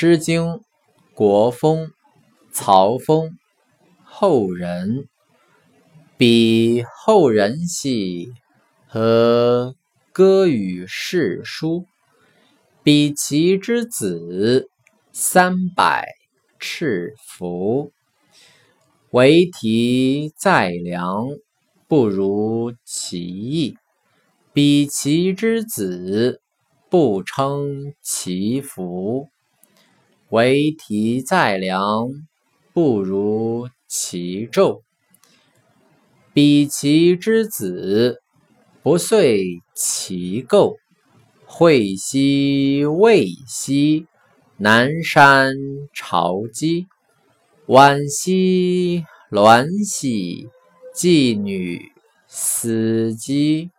诗经·国风·曹风后人。彼后人兮，何歌与世书？比其之子，三百赤服。为题在梁，不如其意；比其之子，不称其福。为题在梁，不如其胄；比其之子，不遂其构。会兮未兮，南山朝鸡。惋兮鸾兮，妓女死机。